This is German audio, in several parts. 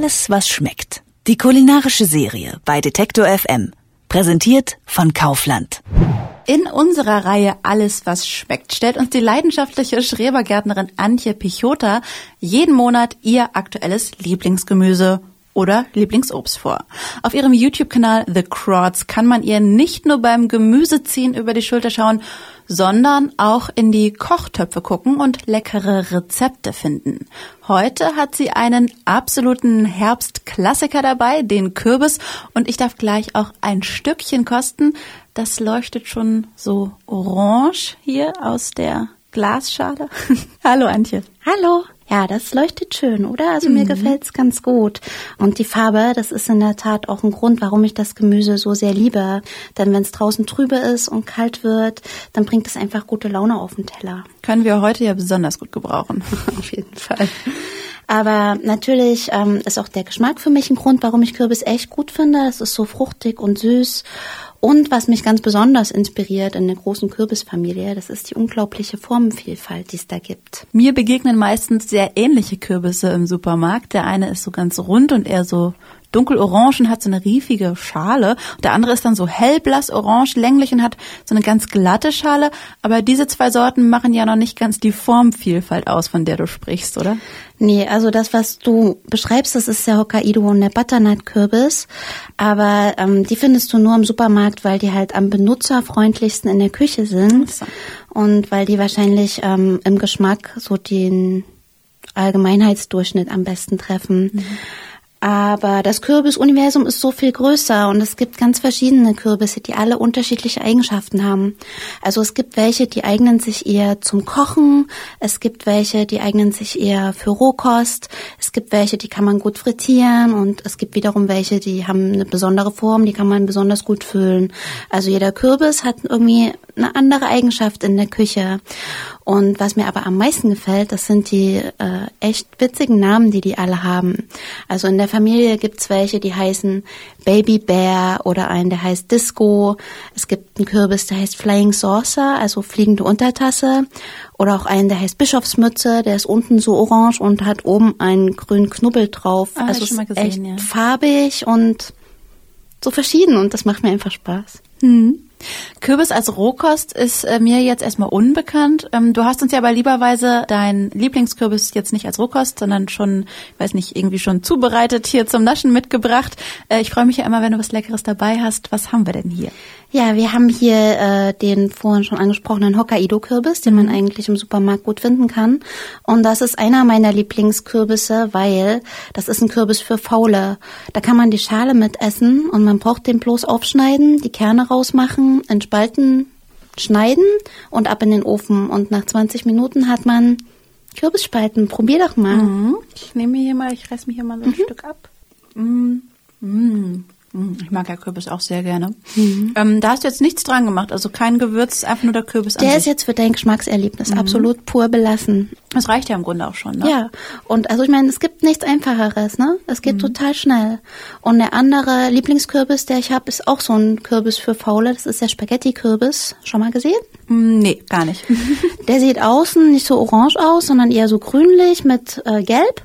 Alles, was schmeckt. Die kulinarische Serie bei Detektor FM. Präsentiert von Kaufland. In unserer Reihe Alles, was schmeckt, stellt uns die leidenschaftliche Schrebergärtnerin Antje Pichota jeden Monat ihr aktuelles Lieblingsgemüse oder Lieblingsobst vor. Auf ihrem YouTube-Kanal The Crots kann man ihr nicht nur beim Gemüseziehen über die Schulter schauen, sondern auch in die Kochtöpfe gucken und leckere Rezepte finden. Heute hat sie einen absoluten Herbstklassiker dabei, den Kürbis, und ich darf gleich auch ein Stückchen kosten. Das leuchtet schon so orange hier aus der Glasschale. Hallo Antje. Hallo. Ja, das leuchtet schön, oder? Also mhm. mir gefällt's ganz gut. Und die Farbe, das ist in der Tat auch ein Grund, warum ich das Gemüse so sehr liebe. Denn wenn es draußen trübe ist und kalt wird, dann bringt es einfach gute Laune auf den Teller. Können wir heute ja besonders gut gebrauchen. auf jeden Fall. Aber natürlich ähm, ist auch der Geschmack für mich ein Grund, warum ich Kürbis echt gut finde. Es ist so fruchtig und süß und was mich ganz besonders inspiriert in der großen Kürbisfamilie, das ist die unglaubliche Formenvielfalt, die es da gibt. Mir begegnen meistens sehr ähnliche Kürbisse im Supermarkt. Der eine ist so ganz rund und eher so dunkelorange und hat so eine riefige Schale. Der andere ist dann so hellblass orange, länglich und hat so eine ganz glatte Schale. Aber diese zwei Sorten machen ja noch nicht ganz die Formvielfalt aus, von der du sprichst, oder? Nee, also das, was du beschreibst, das ist der Hokkaido und der Butternut-Kürbis. Aber ähm, die findest du nur im Supermarkt, weil die halt am benutzerfreundlichsten in der Küche sind. So. Und weil die wahrscheinlich ähm, im Geschmack so den Allgemeinheitsdurchschnitt am besten treffen. Mhm. Aber das Kürbisuniversum ist so viel größer und es gibt ganz verschiedene Kürbisse, die alle unterschiedliche Eigenschaften haben. Also es gibt welche, die eignen sich eher zum Kochen, es gibt welche, die eignen sich eher für Rohkost, es gibt welche, die kann man gut frittieren und es gibt wiederum welche, die haben eine besondere Form, die kann man besonders gut füllen. Also jeder Kürbis hat irgendwie eine andere Eigenschaft in der Küche. Und was mir aber am meisten gefällt, das sind die äh, echt witzigen Namen, die die alle haben. Also in der Familie gibt's welche, die heißen Baby Bear oder einen, der heißt Disco. Es gibt einen Kürbis, der heißt Flying Saucer, also fliegende Untertasse. Oder auch einen, der heißt Bischofsmütze, der ist unten so orange und hat oben einen grünen Knubbel drauf. Ah, also ist gesehen, echt ja. farbig und so verschieden und das macht mir einfach Spaß. Hm. Kürbis als Rohkost ist äh, mir jetzt erstmal unbekannt. Ähm, du hast uns ja aber lieberweise dein Lieblingskürbis jetzt nicht als Rohkost, sondern schon, ich weiß nicht, irgendwie schon zubereitet hier zum Naschen mitgebracht. Äh, ich freue mich ja immer, wenn du was Leckeres dabei hast. Was haben wir denn hier? Ja, wir haben hier äh, den vorhin schon angesprochenen Hokkaido-Kürbis, den man mhm. eigentlich im Supermarkt gut finden kann. Und das ist einer meiner Lieblingskürbisse, weil das ist ein Kürbis für Faule. Da kann man die Schale mit essen und man braucht den bloß aufschneiden, die Kerne rausmachen, in Spalten schneiden und ab in den Ofen. Und nach 20 Minuten hat man Kürbisspalten. Probier doch mal. Mhm. Ich nehme hier mal, ich reiß mir hier mal so ein mhm. Stück ab. Mhm. Mhm. Hm, ich mag ja Kürbis auch sehr gerne. Mhm. Ähm, da hast du jetzt nichts dran gemacht, also kein Gewürz, einfach nur der Kürbis Der ist jetzt für dein Geschmackserlebnis mhm. absolut pur belassen. Das reicht ja im Grunde auch schon, ne? Ja, und also ich meine, es gibt nichts Einfacheres, ne? Es geht mhm. total schnell. Und der andere Lieblingskürbis, der ich habe, ist auch so ein Kürbis für Faule. Das ist der Spaghetti-Kürbis. Schon mal gesehen? Mm, nee, gar nicht. der sieht außen nicht so orange aus, sondern eher so grünlich mit äh, gelb.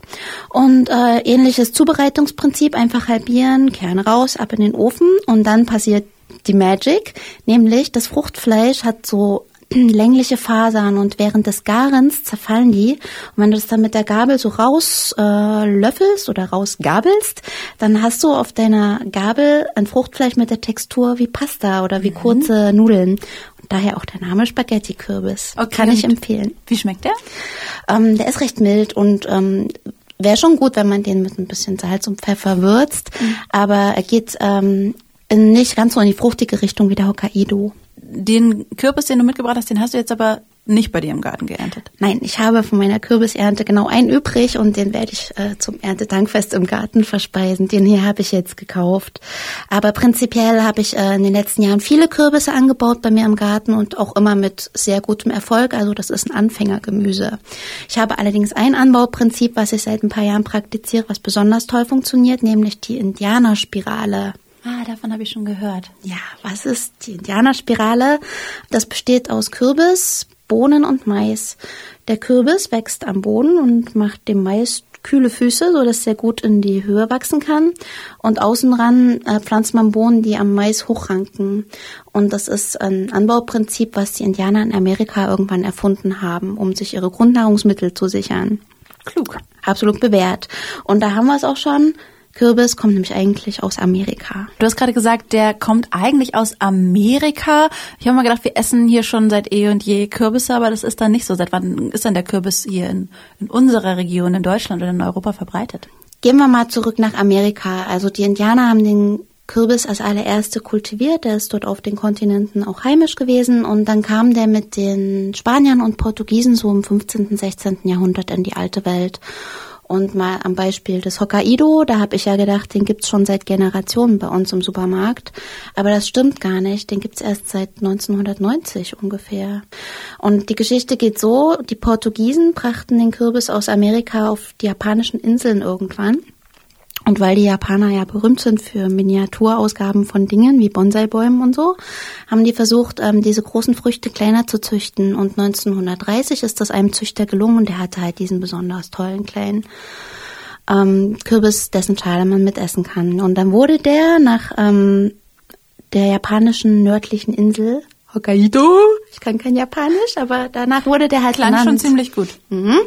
Und äh, ähnliches Zubereitungsprinzip, einfach halbieren, Kerne raus, ab in den Ofen und dann passiert die Magic, nämlich das Fruchtfleisch hat so längliche Fasern und während des Garens zerfallen die. Und wenn du das dann mit der Gabel so raus äh, oder rausgabelst, dann hast du auf deiner Gabel ein Fruchtfleisch mit der Textur wie Pasta oder wie mhm. kurze Nudeln. Und daher auch der Name Spaghetti-Kürbis. Okay. Kann ich empfehlen. Wie schmeckt der? Ähm, der ist recht mild und ähm, wäre schon gut, wenn man den mit ein bisschen Salz und Pfeffer würzt. Mhm. Aber er geht ähm, nicht ganz so in die fruchtige Richtung wie der Hokkaido. Den Kürbis, den du mitgebracht hast, den hast du jetzt aber nicht bei dir im Garten geerntet? Nein, ich habe von meiner Kürbisernte genau einen übrig und den werde ich äh, zum Erntedankfest im Garten verspeisen. Den hier habe ich jetzt gekauft. Aber prinzipiell habe ich äh, in den letzten Jahren viele Kürbisse angebaut bei mir im Garten und auch immer mit sehr gutem Erfolg. Also das ist ein Anfängergemüse. Ich habe allerdings ein Anbauprinzip, was ich seit ein paar Jahren praktiziere, was besonders toll funktioniert, nämlich die Indianerspirale. Ah, davon habe ich schon gehört. Ja, was ist die Indianerspirale? Das besteht aus Kürbis, Bohnen und Mais. Der Kürbis wächst am Boden und macht dem Mais kühle Füße, so dass er gut in die Höhe wachsen kann. Und außenran äh, pflanzt man Bohnen, die am Mais hochranken. Und das ist ein Anbauprinzip, was die Indianer in Amerika irgendwann erfunden haben, um sich ihre Grundnahrungsmittel zu sichern. Klug. Absolut bewährt. Und da haben wir es auch schon. Kürbis kommt nämlich eigentlich aus Amerika. Du hast gerade gesagt, der kommt eigentlich aus Amerika. Ich habe mal gedacht, wir essen hier schon seit eh und je Kürbisse, aber das ist dann nicht so. Seit wann ist dann der Kürbis hier in, in unserer Region, in Deutschland oder in Europa verbreitet? Gehen wir mal zurück nach Amerika. Also die Indianer haben den Kürbis als allererste kultiviert. Der ist dort auf den Kontinenten auch heimisch gewesen. Und dann kam der mit den Spaniern und Portugiesen so im 15., 16. Jahrhundert in die alte Welt. Und mal am Beispiel des Hokkaido, da habe ich ja gedacht, den gibt's schon seit Generationen bei uns im Supermarkt. Aber das stimmt gar nicht. Den gibt's erst seit 1990 ungefähr. Und die Geschichte geht so, die Portugiesen brachten den Kürbis aus Amerika auf die japanischen Inseln irgendwann. Und weil die Japaner ja berühmt sind für Miniaturausgaben von Dingen wie Bonsai-Bäumen und so, haben die versucht, ähm, diese großen Früchte kleiner zu züchten. Und 1930 ist das einem Züchter gelungen und der hatte halt diesen besonders tollen kleinen ähm, Kürbis, dessen Schale man mitessen kann. Und dann wurde der nach ähm, der japanischen nördlichen Insel Hokkaido, ich kann kein Japanisch, aber danach wurde der halt Klang benannt. schon ziemlich gut. Mhm.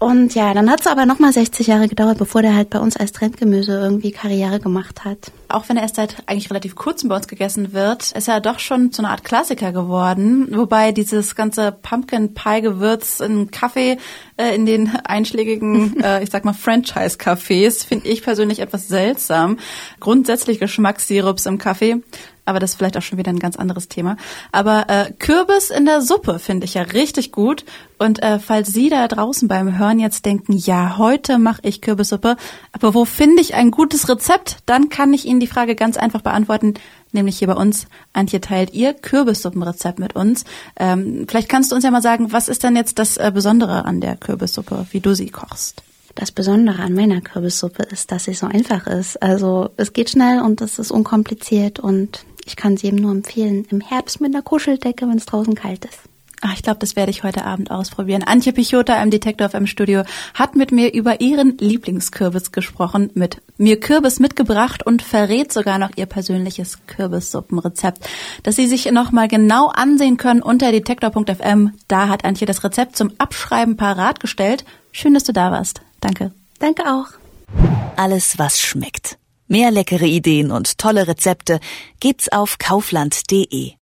Und ja, dann hat es aber nochmal 60 Jahre gedauert, bevor der halt bei uns als Trendgemüse irgendwie Karriere gemacht hat. Auch wenn er erst seit eigentlich relativ kurzem bei uns gegessen wird, ist er doch schon zu einer Art Klassiker geworden. Wobei dieses ganze Pumpkin Pie Gewürz in Kaffee äh, in den einschlägigen, äh, ich sag mal Franchise Cafés finde ich persönlich etwas seltsam. Grundsätzlich Geschmackssirups im Kaffee aber das ist vielleicht auch schon wieder ein ganz anderes Thema. Aber äh, Kürbis in der Suppe finde ich ja richtig gut. Und äh, falls Sie da draußen beim Hören jetzt denken, ja, heute mache ich Kürbissuppe, aber wo finde ich ein gutes Rezept? Dann kann ich Ihnen die Frage ganz einfach beantworten, nämlich hier bei uns. Antje teilt ihr Kürbissuppenrezept mit uns. Ähm, vielleicht kannst du uns ja mal sagen, was ist denn jetzt das äh, Besondere an der Kürbissuppe, wie du sie kochst? Das Besondere an meiner Kürbissuppe ist, dass sie so einfach ist. Also es geht schnell und es ist unkompliziert und ich kann sie eben nur empfehlen im Herbst mit einer Kuscheldecke, wenn es draußen kalt ist. Ach, ich glaube, das werde ich heute Abend ausprobieren. Antje Pichota im Detektor FM Studio hat mit mir über ihren Lieblingskürbis gesprochen, mit mir Kürbis mitgebracht und verrät sogar noch ihr persönliches Kürbissuppenrezept, das Sie sich nochmal genau ansehen können unter detektor.fm. Da hat Antje das Rezept zum Abschreiben parat gestellt. Schön, dass du da warst. Danke. Danke auch. Alles, was schmeckt. Mehr leckere Ideen und tolle Rezepte gibt's auf kaufland.de.